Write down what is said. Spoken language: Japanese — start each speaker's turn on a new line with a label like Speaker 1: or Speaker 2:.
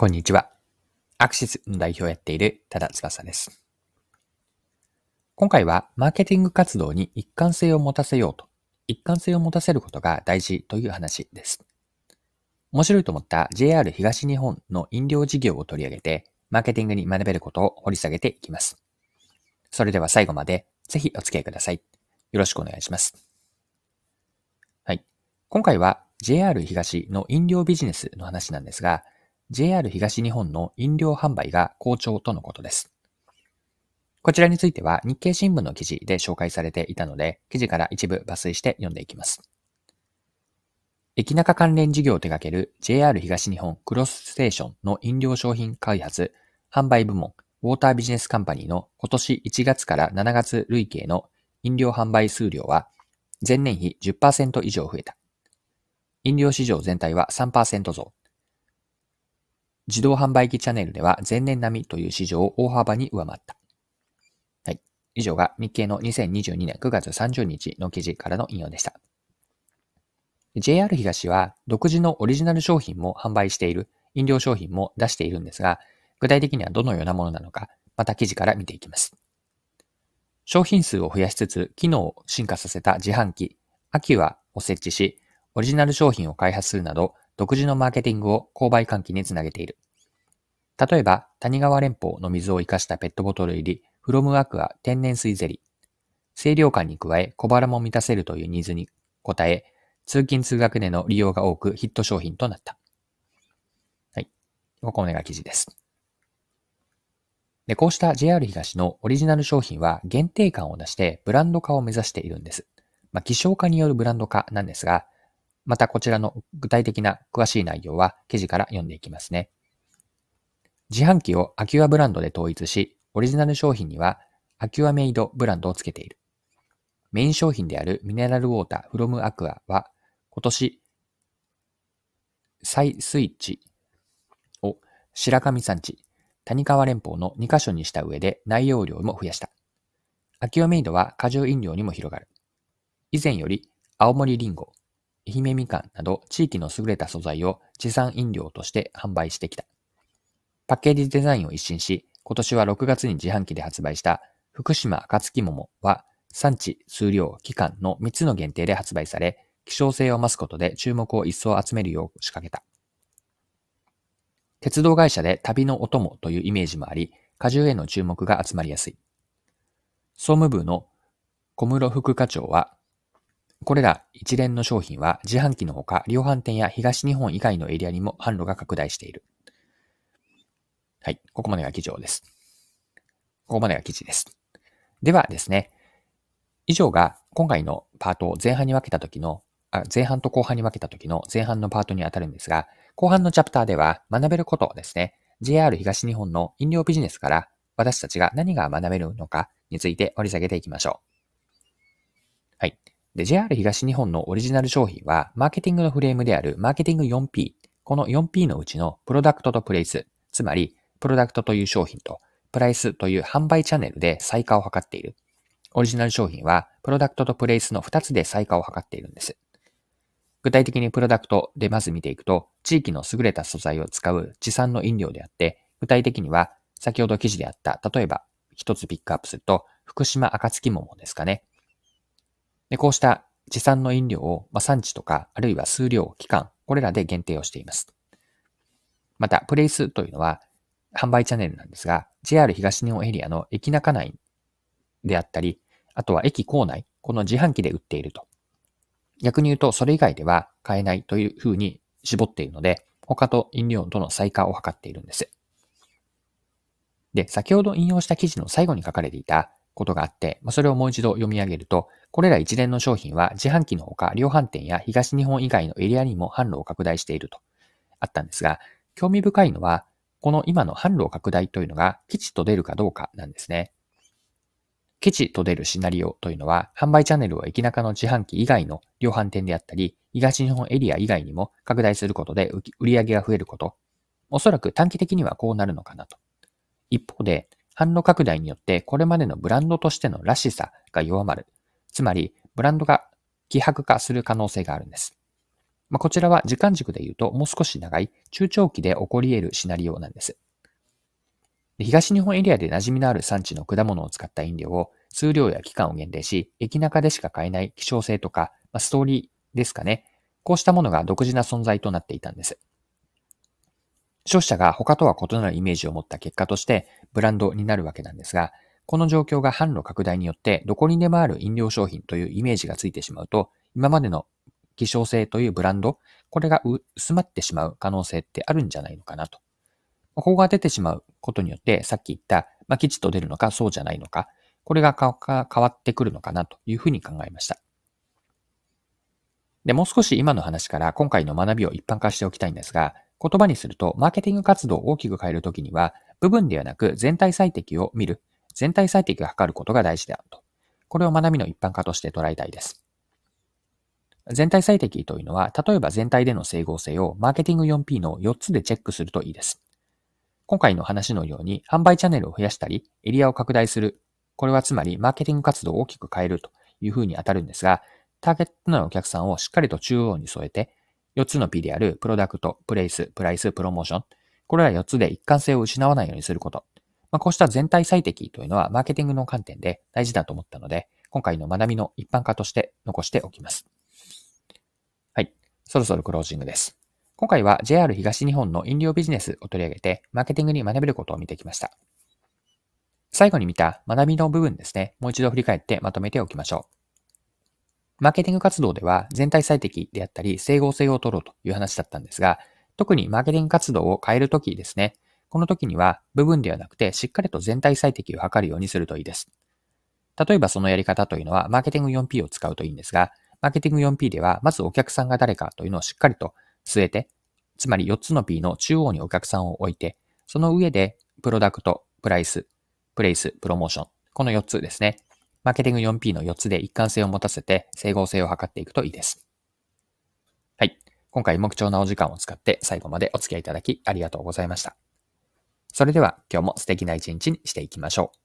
Speaker 1: こんにちは。アクシスの代表をやっている多田翼です。今回はマーケティング活動に一貫性を持たせようと、一貫性を持たせることが大事という話です。面白いと思った JR 東日本の飲料事業を取り上げて、マーケティングに学べることを掘り下げていきます。それでは最後までぜひお付き合いください。よろしくお願いします。はい。今回は JR 東の飲料ビジネスの話なんですが、JR 東日本の飲料販売が好調とのことです。こちらについては日経新聞の記事で紹介されていたので、記事から一部抜粋して読んでいきます。駅中関連事業を手掛ける JR 東日本クロスステーションの飲料商品開発、販売部門、ウォータービジネスカンパニーの今年1月から7月累計の飲料販売数量は前年比10%以上増えた。飲料市場全体は3%増。自動販売機チャンネルでは前年並みという市場を大幅に上回った。はい。以上が日経の2022年9月30日の記事からの引用でした。JR 東は独自のオリジナル商品も販売している、飲料商品も出しているんですが、具体的にはどのようなものなのか、また記事から見ていきます。商品数を増やしつつ、機能を進化させた自販機、アキュアを設置し、オリジナル商品を開発するなど、独自のマーケティングを購買喚起につなげている。例えば、谷川連邦の水を活かしたペットボトル入り、フロムアクア天然水ゼリー。清涼感に加え、小腹も満たせるというニーズに応え、通勤通学での利用が多くヒット商品となった。はい。ここが記事です。で、こうした JR 東のオリジナル商品は限定感を出してブランド化を目指しているんです。まあ、希少化によるブランド化なんですが、またこちらの具体的な詳しい内容は記事から読んでいきますね。自販機をアキュアブランドで統一し、オリジナル商品にはアキュアメイドブランドをつけている。メイン商品であるミネラルウォーターフロムアクアは今年、再スイッチを白神山地、谷川連邦の2カ所にした上で内容量も増やした。アキュアメイドは果汁飲料にも広がる。以前より青森りんご、愛媛みかんなど地域の優れた素材を地産飲料として販売してきた。パッケージデザインを一新し、今年は6月に自販機で発売した福島暁桃は産地、数量、期間の3つの限定で発売され、希少性を増すことで注目を一層集めるよう仕掛けた。鉄道会社で旅のお供というイメージもあり、果汁への注目が集まりやすい。総務部の小室副課長は、これら一連の商品は自販機のほか量販店や東日本以外のエリアにも販路が拡大している。はい。ここまでが記事です。ここまでが記事です。ではですね、以上が今回のパートを前半に分けた時の、あ前半と後半に分けた時の前半のパートに当たるんですが、後半のチャプターでは学べることですね、JR 東日本の飲料ビジネスから私たちが何が学べるのかについて掘り下げていきましょう。はい。で、JR 東日本のオリジナル商品は、マーケティングのフレームであるマーケティング 4P。この 4P のうちのプロダクトとプレイス、つまり、プロダクトという商品と、プライスという販売チャンネルで最下を図っている。オリジナル商品は、プロダクトとプレイスの2つで最下を図っているんです。具体的にプロダクトでまず見ていくと、地域の優れた素材を使う地産の飲料であって、具体的には、先ほど記事であった、例えば、一つピックアップすると、福島暁桃ですかね。で、こうした地産の飲料を、まあ、産地とか、あるいは数量、期間、これらで限定をしています。また、プレイスというのは、販売チャンネルなんですが、JR 東日本エリアの駅中内であったり、あとは駅構内、この自販機で売っていると。逆に言うと、それ以外では買えないというふうに絞っているので、他と飲料との再化を図っているんです。で、先ほど引用した記事の最後に書かれていたことがあって、それをもう一度読み上げると、これら一連の商品は自販機のほか量販店や東日本以外のエリアにも販路を拡大しているとあったんですが、興味深いのは、この今の販路拡大というのが吉と出るかどうかなんですね。吉と出るシナリオというのは、販売チャンネルを駅中の自販機以外の量販店であったり、東日本エリア以外にも拡大することで売り上げが増えること。おそらく短期的にはこうなるのかなと。一方で、販路拡大によってこれまでのブランドとしてのらしさが弱まる。つまり、ブランドが希薄化する可能性があるんです。まあ、こちらは時間軸で言うともう少し長い中長期で起こり得るシナリオなんです。東日本エリアで馴染みのある産地の果物を使った飲料を数量や期間を限定し、駅中でしか買えない希少性とか、まあ、ストーリーですかね。こうしたものが独自な存在となっていたんです。消費者が他とは異なるイメージを持った結果としてブランドになるわけなんですが、この状況が販路拡大によってどこにでもある飲料商品というイメージがついてしまうと、今までの希少性というブランド、これが薄まってしまう可能性ってあるんじゃないのかなと。ここが出てしまうことによって、さっき言った、まあ、きちっと出るのかそうじゃないのか、これが変わってくるのかなというふうに考えました。で、もう少し今の話から今回の学びを一般化しておきたいんですが、言葉にすると、マーケティング活動を大きく変えるときには、部分ではなく全体最適を見る、全体最適を図ることが大事であると。これを学びの一般化として捉えたいです。全体最適というのは、例えば全体での整合性をマーケティング 4P の4つでチェックするといいです。今回の話のように、販売チャンネルを増やしたり、エリアを拡大する。これはつまり、マーケティング活動を大きく変えるというふうに当たるんですが、ターゲットのお客さんをしっかりと中央に添えて、4つの P であるプロダクト、プレイス、プライス、プロモーション。これら4つで一貫性を失わないようにすること。まあ、こうした全体最適というのはマーケティングの観点で大事だと思ったので、今回の学びの一般化として残しておきます。はい。そろそろクロージングです。今回は JR 東日本の飲料ビジネスを取り上げて、マーケティングに学べることを見てきました。最後に見た学びの部分ですね、もう一度振り返ってまとめておきましょう。マーケティング活動では全体最適であったり整合性を取ろうという話だったんですが、特にマーケティング活動を変えるときですね、この時には部分ではなくてしっかりと全体最適を図るようにするといいです。例えばそのやり方というのはマーケティング 4P を使うといいんですが、マーケティング 4P ではまずお客さんが誰かというのをしっかりと据えて、つまり4つの P の中央にお客さんを置いて、その上でプロダクト、プライス、プレイス、プロモーション、この4つですね。マーケティング 4P の4つで一貫性を持たせて整合性を図っていくといいです。はい。今回も貴重なお時間を使って最後までお付き合いいただきありがとうございました。それでは今日も素敵な一日にしていきましょう。